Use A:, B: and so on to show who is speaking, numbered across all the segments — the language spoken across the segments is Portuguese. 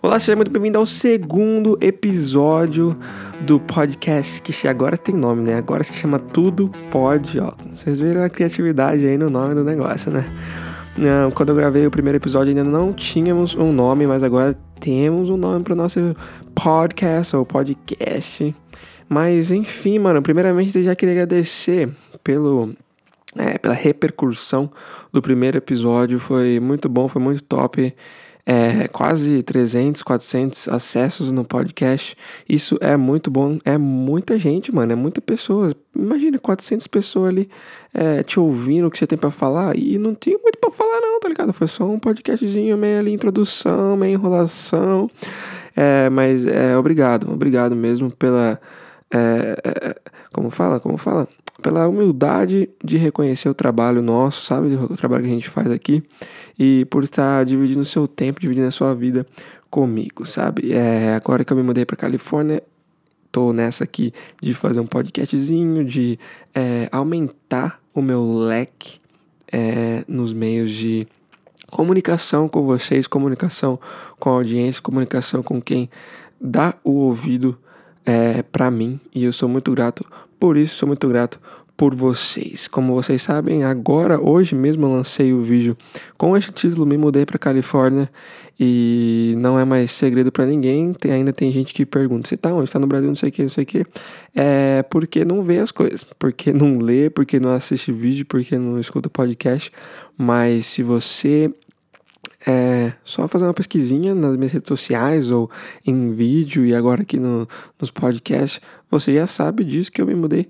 A: Olá, seja muito bem-vindo ao segundo episódio do podcast que agora tem nome, né? Agora se chama Tudo Pode, ó. Vocês viram a criatividade aí no nome do negócio, né? Quando eu gravei o primeiro episódio ainda não tínhamos um nome, mas agora temos um nome para o nosso podcast ou podcast. Mas enfim, mano, primeiramente eu já queria agradecer pelo é, pela repercussão do primeiro episódio. Foi muito bom, foi muito top é, quase 300, 400 acessos no podcast. Isso é muito bom, é muita gente, mano, é muita pessoa. Imagina 400 pessoas ali é, te ouvindo o que você tem para falar e não tinha muito para falar não, tá ligado? Foi só um podcastzinho meio ali introdução, meio enrolação. É, mas é obrigado, obrigado mesmo pela é, é, como fala, como fala, pela humildade de reconhecer o trabalho nosso, sabe? O trabalho que a gente faz aqui e por estar dividindo o seu tempo, dividindo a sua vida comigo, sabe? É, agora que eu me mudei para Califórnia, tô nessa aqui de fazer um podcastzinho, de é, aumentar o meu leque é, nos meios de comunicação com vocês, comunicação com a audiência, comunicação com quem dá o ouvido é, para mim e eu sou muito grato por isso, sou muito grato por vocês. Como vocês sabem, agora, hoje mesmo lancei o vídeo com este título, me mudei para Califórnia e não é mais segredo para ninguém. Tem, ainda tem gente que pergunta: você tá onde? Está no Brasil? Não sei o que, não sei o que. É porque não vê as coisas, porque não lê, porque não assiste vídeo, porque não escuta podcast. Mas se você é só fazer uma pesquisinha nas minhas redes sociais ou em vídeo e agora aqui no, nos podcasts, você já sabe disso que eu me mudei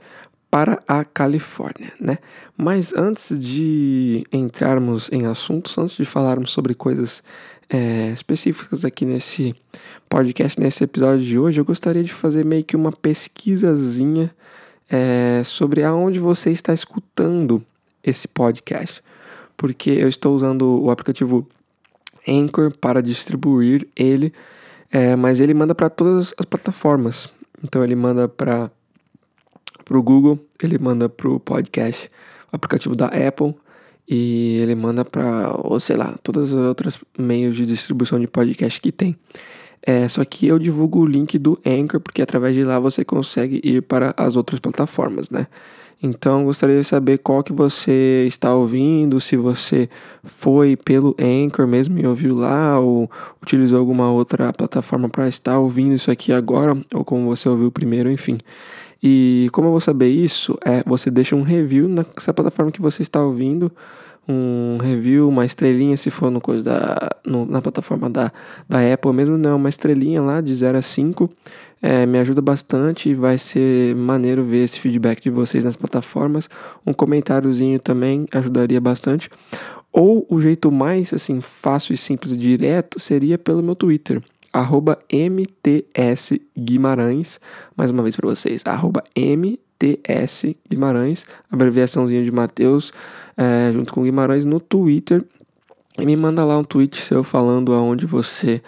A: para a Califórnia, né? Mas antes de entrarmos em assuntos, antes de falarmos sobre coisas é, específicas aqui nesse podcast, nesse episódio de hoje, eu gostaria de fazer meio que uma pesquisazinha é, sobre aonde você está escutando esse podcast, porque eu estou usando o aplicativo Anchor para distribuir ele, é, mas ele manda para todas as plataformas. Então ele manda para o Google, ele manda para o podcast, o aplicativo da Apple e ele manda para, ou sei lá, todas as outras meios de distribuição de podcast que tem. É, só que eu divulgo o link do Anchor, porque através de lá você consegue ir para as outras plataformas, né? Então gostaria de saber qual que você está ouvindo, se você foi pelo Anchor mesmo e ouviu lá, ou utilizou alguma outra plataforma para estar ouvindo isso aqui agora, ou como você ouviu primeiro, enfim. E como eu vou saber isso? É, você deixa um review nessa plataforma que você está ouvindo um review, uma estrelinha, se for no coisa da, no, na plataforma da, da Apple mesmo, não, uma estrelinha lá de 0 a 5. É, me ajuda bastante e vai ser maneiro ver esse feedback de vocês nas plataformas. Um comentáriozinho também ajudaria bastante. Ou o jeito mais assim fácil e simples e direto seria pelo meu Twitter, arroba MTS Guimarães. Mais uma vez para vocês, arroba MTS Guimarães, abreviaçãozinha de Mateus é, junto com Guimarães no Twitter. E me manda lá um tweet seu falando aonde você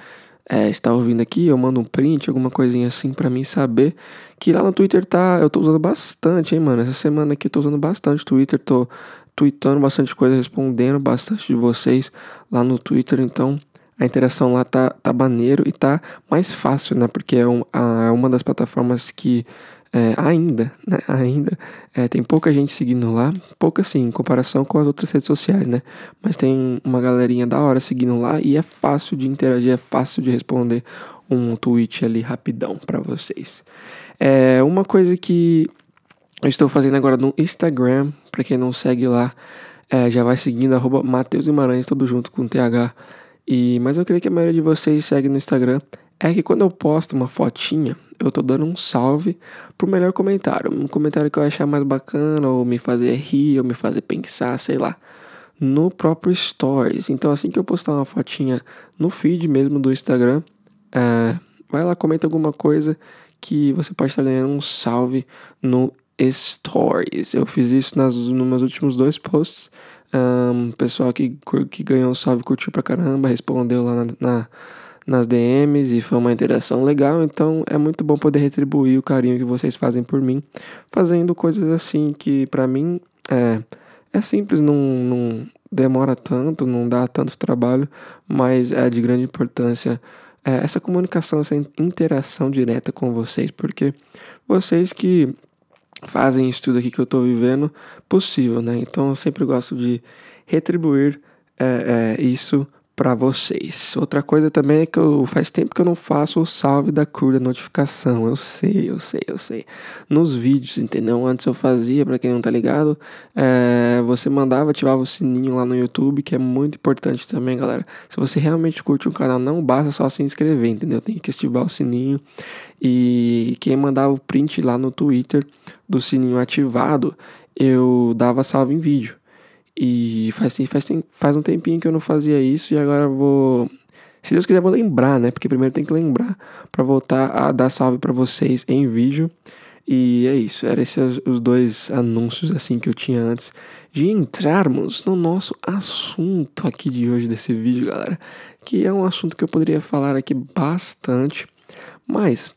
A: é, está ouvindo aqui. Eu mando um print, alguma coisinha assim para mim saber. Que lá no Twitter tá. Eu tô usando bastante, hein, mano. Essa semana aqui eu tô usando bastante Twitter. Tô tweetando bastante coisa, respondendo bastante de vocês lá no Twitter. Então a interação lá tá, tá maneiro e tá mais fácil, né? Porque é, um, a, é uma das plataformas que é, ainda, né? Ainda é, tem pouca gente seguindo lá, pouca sim, em comparação com as outras redes sociais, né? Mas tem uma galerinha da hora seguindo lá e é fácil de interagir, é fácil de responder um tweet ali rapidão para vocês. É uma coisa que eu estou fazendo agora no Instagram, para quem não segue lá, é, já vai seguindo arroba Mateus Guimarães, tudo junto com TH. E, mas eu queria que a maioria de vocês segue no Instagram é que quando eu posto uma fotinha, eu tô dando um salve pro melhor comentário. Um comentário que eu achar mais bacana, ou me fazer rir, ou me fazer pensar, sei lá. No próprio Stories. Então, assim que eu postar uma fotinha no feed mesmo do Instagram, é, vai lá, comenta alguma coisa que você pode estar ganhando um salve no Stories. Eu fiz isso nas, nos meus últimos dois posts. Um, pessoal que, que ganhou um salve curtiu pra caramba, respondeu lá na, na nas DMs e foi uma interação legal, então é muito bom poder retribuir o carinho que vocês fazem por mim, fazendo coisas assim que para mim é, é simples, não, não demora tanto, não dá tanto trabalho, mas é de grande importância é, essa comunicação, essa interação direta com vocês, porque vocês que fazem isso tudo aqui que eu estou vivendo possível, né? Então eu sempre gosto de retribuir é, é, isso para vocês. Outra coisa também é que eu faz tempo que eu não faço o salve da cura da notificação. Eu sei, eu sei, eu sei. Nos vídeos, entendeu? Antes eu fazia, para quem não tá ligado, é, você mandava, ativava o sininho lá no YouTube, que é muito importante também, galera. Se você realmente curte o canal, não basta só se inscrever, entendeu? Tem que ativar o sininho. E quem mandava o print lá no Twitter do sininho ativado, eu dava salve em vídeo. E faz, faz, faz um tempinho que eu não fazia isso e agora vou. Se Deus quiser, vou lembrar, né? Porque primeiro tem que lembrar para voltar a dar salve para vocês em vídeo. E é isso, eram esses os dois anúncios assim que eu tinha antes de entrarmos no nosso assunto aqui de hoje desse vídeo, galera. Que é um assunto que eu poderia falar aqui bastante, mas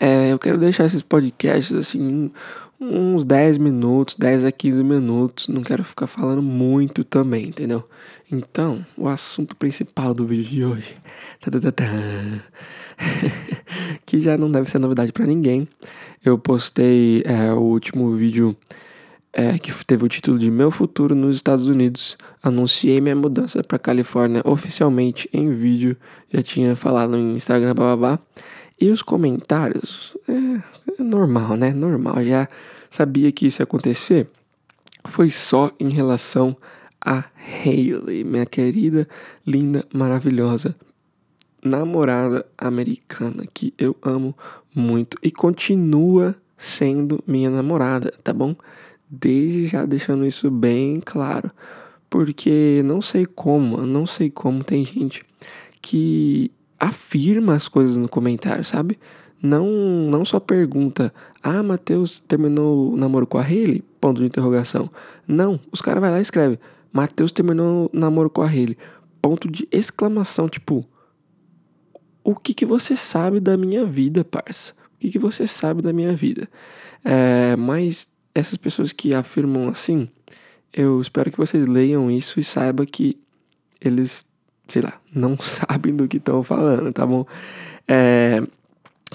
A: é, eu quero deixar esses podcasts assim uns 10 minutos, 10 a 15 minutos. Não quero ficar falando muito também, entendeu? Então, o assunto principal do vídeo de hoje. que já não deve ser novidade para ninguém. Eu postei é, o último vídeo é, que teve o título de Meu Futuro nos Estados Unidos. Anunciei minha mudança para Califórnia oficialmente em vídeo. Já tinha falado no Instagram, blá. E os comentários, é, é normal, né? Normal, já sabia que isso ia acontecer. Foi só em relação a Hailey, minha querida, linda, maravilhosa namorada americana que eu amo muito e continua sendo minha namorada, tá bom? Desde já deixando isso bem claro, porque não sei como, não sei como tem gente que afirma as coisas no comentário, sabe? Não, não só pergunta, ah, Matheus terminou o namoro com a Hailey? Ponto de interrogação. Não, os caras vai lá e escreve, Matheus terminou o namoro com a Hailey. Ponto de exclamação, tipo, o que que você sabe da minha vida, parça? O que que você sabe da minha vida? É, mas essas pessoas que afirmam assim, eu espero que vocês leiam isso e saibam que eles sei lá, não sabem do que estão falando, tá bom? É,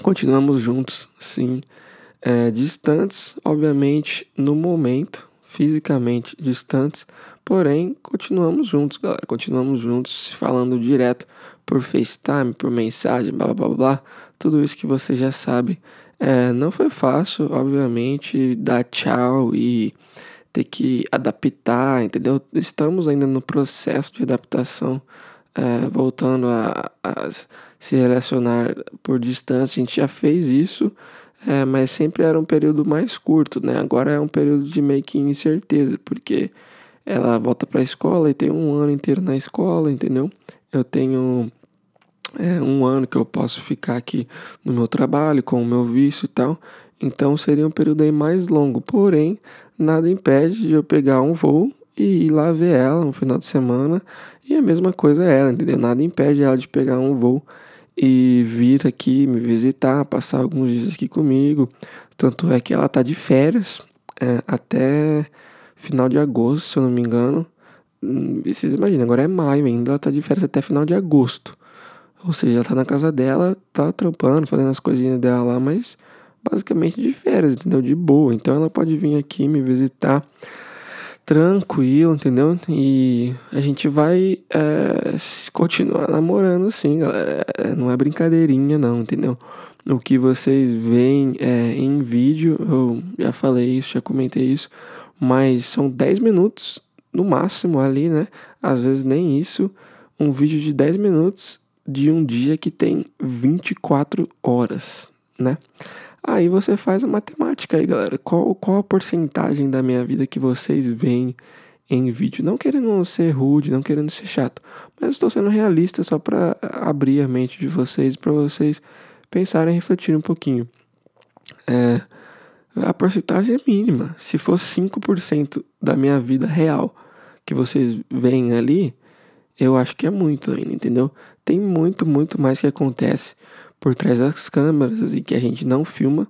A: continuamos juntos, sim. É, distantes, obviamente, no momento, fisicamente distantes, porém, continuamos juntos, galera. Continuamos juntos, se falando direto por FaceTime, por mensagem, blá blá blá, blá tudo isso que você já sabe. É, não foi fácil, obviamente, dar tchau e ter que adaptar, entendeu? Estamos ainda no processo de adaptação é, voltando a, a, se relacionar por distância, a gente já fez isso, é, mas sempre era um período mais curto, né? Agora é um período de meio que incerteza, porque ela volta para a escola e tem um ano inteiro na escola, entendeu? Eu tenho é, um ano que eu posso ficar aqui no meu trabalho com o meu vício e tal, então seria um período aí mais longo. Porém, nada impede de eu pegar um voo e ir lá ver ela no final de semana. E a mesma coisa é ela, entendeu? Nada impede ela de pegar um voo e vir aqui me visitar, passar alguns dias aqui comigo. Tanto é que ela tá de férias é, até final de agosto, se eu não me engano. Hum, vocês imaginam, agora é maio ainda, ela tá de férias até final de agosto. Ou seja, ela tá na casa dela, tá trampando, fazendo as coisinhas dela lá, mas basicamente de férias, entendeu? De boa. Então ela pode vir aqui me visitar tranquilo, entendeu? E a gente vai é, continuar namorando assim, galera. É, não é brincadeirinha, não, entendeu? O que vocês veem é, em vídeo, eu já falei isso, já comentei isso, mas são 10 minutos no máximo ali, né? Às vezes nem isso. Um vídeo de 10 minutos de um dia que tem 24 horas, né? Aí você faz a matemática aí, galera. Qual, qual a porcentagem da minha vida que vocês veem em vídeo? Não querendo ser rude, não querendo ser chato, mas estou sendo realista só para abrir a mente de vocês, para vocês pensarem e refletirem um pouquinho. É, a porcentagem é mínima. Se for 5% da minha vida real que vocês veem ali, eu acho que é muito ainda, entendeu? Tem muito, muito mais que acontece por trás das câmeras e que a gente não filma,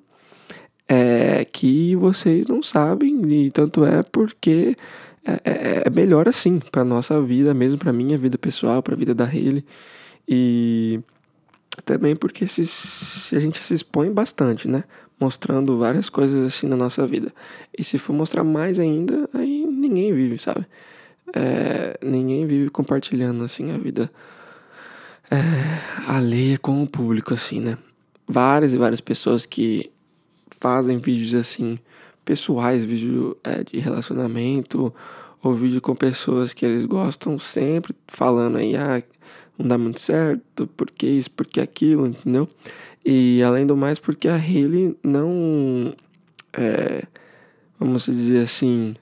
A: é que vocês não sabem, e tanto é porque é, é, é melhor assim para nossa vida, mesmo para minha vida pessoal, para a vida da Haley. E também porque se a gente se expõe bastante, né? Mostrando várias coisas assim na nossa vida. E se for mostrar mais ainda, aí ninguém vive, sabe? É, ninguém vive compartilhando assim a vida é, alheia com o público, assim, né? Várias e várias pessoas que fazem vídeos assim pessoais, vídeo é, de relacionamento ou vídeo com pessoas que eles gostam, sempre falando aí, ah, não dá muito certo, porque isso, porque aquilo, entendeu? E além do mais, porque a Hayley não. É, vamos dizer assim.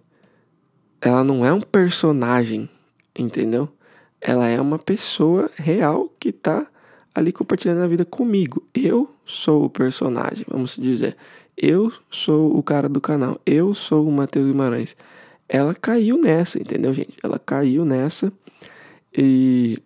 A: Ela não é um personagem, entendeu? Ela é uma pessoa real que tá ali compartilhando a vida comigo. Eu sou o personagem, vamos dizer. Eu sou o cara do canal. Eu sou o Matheus Guimarães. Ela caiu nessa, entendeu, gente? Ela caiu nessa e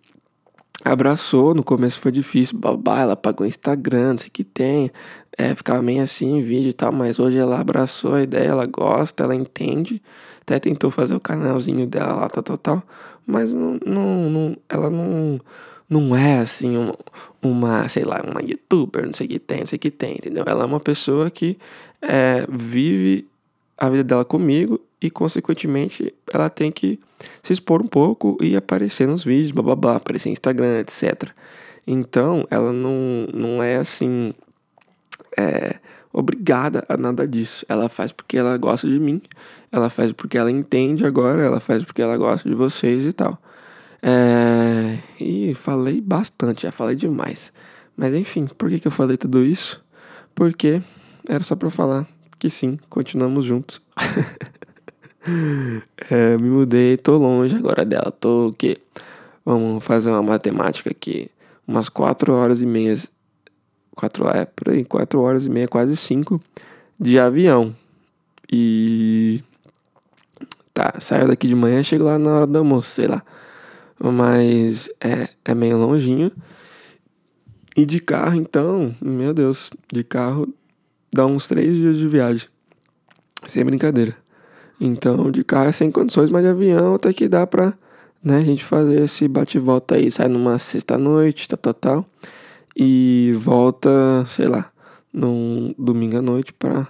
A: abraçou. No começo foi difícil, babá. Ela pagou Instagram, não sei o que tem. É, ficava meio assim em vídeo e tal, mas hoje ela abraçou a ideia, ela gosta, ela entende. Até tentou fazer o canalzinho dela lá, tal, tal, tal. Mas não, não, não ela não não é assim uma, uma, sei lá, uma youtuber, não sei o que tem, não sei o que tem, entendeu? Ela é uma pessoa que é, vive a vida dela comigo e, consequentemente, ela tem que se expor um pouco e aparecer nos vídeos, bababá, aparecer no Instagram, etc. Então, ela não, não é assim. É, obrigada a nada disso. Ela faz porque ela gosta de mim, ela faz porque ela entende agora, ela faz porque ela gosta de vocês e tal. É, e falei bastante, já falei demais. Mas enfim, por que, que eu falei tudo isso? Porque era só pra falar que sim, continuamos juntos. é, me mudei, tô longe agora dela. Tô o quê? Vamos fazer uma matemática aqui. Umas 4 horas e meia. 4, é, por aí, 4 horas e meia, quase 5 de avião. E. Tá, saio daqui de manhã, chego lá na hora do almoço, sei lá. Mas é, é meio longinho. E de carro, então, meu Deus, de carro dá uns três dias de viagem. Sem brincadeira. Então, de carro é sem condições, mas de avião até que dá pra né, a gente fazer esse bate-volta aí. Sai numa sexta-noite, tal, tal, tal. E volta, sei lá, num domingo à noite pra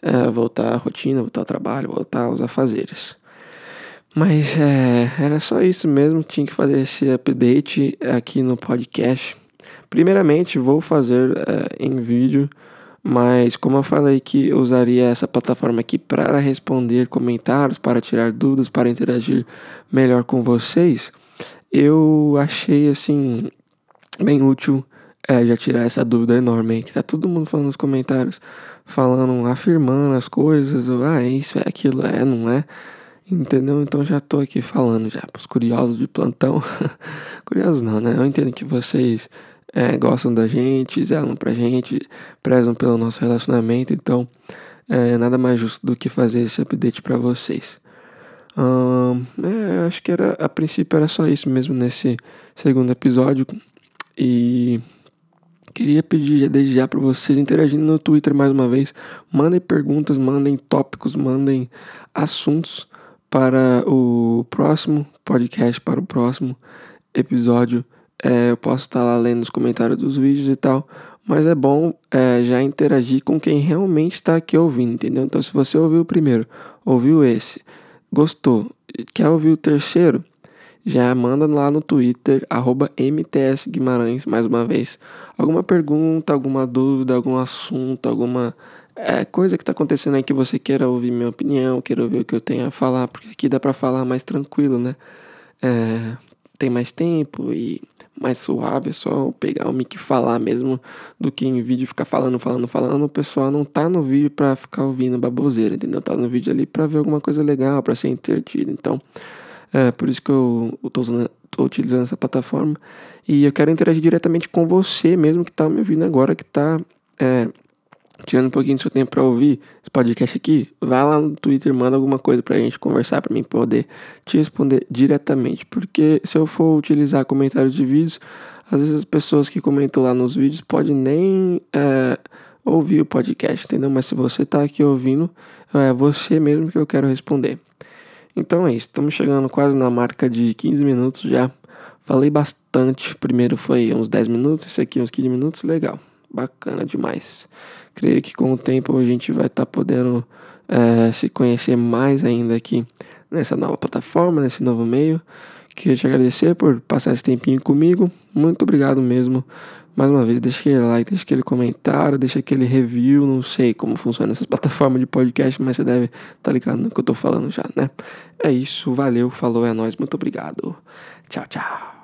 A: é, voltar à rotina, voltar ao trabalho, voltar aos afazeres. Mas é, era só isso mesmo, tinha que fazer esse update aqui no podcast. Primeiramente, vou fazer é, em vídeo, mas como eu falei que eu usaria essa plataforma aqui para responder comentários, para tirar dúvidas, para interagir melhor com vocês, eu achei assim bem útil é, já tirar essa dúvida enorme aí, que tá todo mundo falando nos comentários, falando, afirmando as coisas, ah, é isso, é aquilo, é, não é. Entendeu? Então já tô aqui falando já pros curiosos de plantão. curiosos não, né? Eu entendo que vocês é, gostam da gente, zelam pra gente, prezam pelo nosso relacionamento, então é nada mais justo do que fazer esse update para vocês. Hum, é, acho que era a princípio era só isso mesmo nesse segundo episódio e queria pedir desde já para vocês interagindo no Twitter mais uma vez, mandem perguntas, mandem tópicos, mandem assuntos para o próximo podcast, para o próximo episódio. É, eu posso estar lá lendo os comentários dos vídeos e tal, mas é bom é, já interagir com quem realmente está aqui ouvindo, entendeu? Então, se você ouviu o primeiro, ouviu esse, gostou, quer ouvir o terceiro, já manda lá no Twitter, arroba MTS Guimarães, mais uma vez, alguma pergunta, alguma dúvida, algum assunto, alguma é, coisa que tá acontecendo aí que você queira ouvir minha opinião, queira ouvir o que eu tenho a falar, porque aqui dá para falar mais tranquilo, né? É, tem mais tempo e mais suave, é só pegar o mic e falar mesmo do que em vídeo ficar falando, falando, falando. O pessoal não tá no vídeo pra ficar ouvindo baboseira, entendeu? Tá no vídeo ali pra ver alguma coisa legal, pra ser entretido. Então, é por isso que eu, eu tô, usando, tô utilizando essa plataforma. E eu quero interagir diretamente com você mesmo que tá me ouvindo agora, que tá. É, tirando um pouquinho do seu tempo para ouvir esse podcast aqui, vá lá no Twitter, manda alguma coisa pra gente conversar, para mim poder te responder diretamente. Porque se eu for utilizar comentários de vídeos, às vezes as pessoas que comentam lá nos vídeos podem nem é, ouvir o podcast, entendeu? Mas se você tá aqui ouvindo, é você mesmo que eu quero responder. Então é isso, estamos chegando quase na marca de 15 minutos já Falei bastante. Primeiro foi uns 10 minutos, esse aqui uns 15 minutos. Legal, bacana demais. Creio que com o tempo a gente vai estar tá podendo é, se conhecer mais ainda aqui nessa nova plataforma, nesse novo meio. Queria te agradecer por passar esse tempinho comigo. Muito obrigado mesmo. Mais uma vez, deixa aquele like, deixa aquele comentário, deixa aquele review. Não sei como funciona essas plataformas de podcast, mas você deve estar tá ligado no que eu tô falando já, né? É isso, valeu, falou, é nóis, muito obrigado. Tchau, tchau.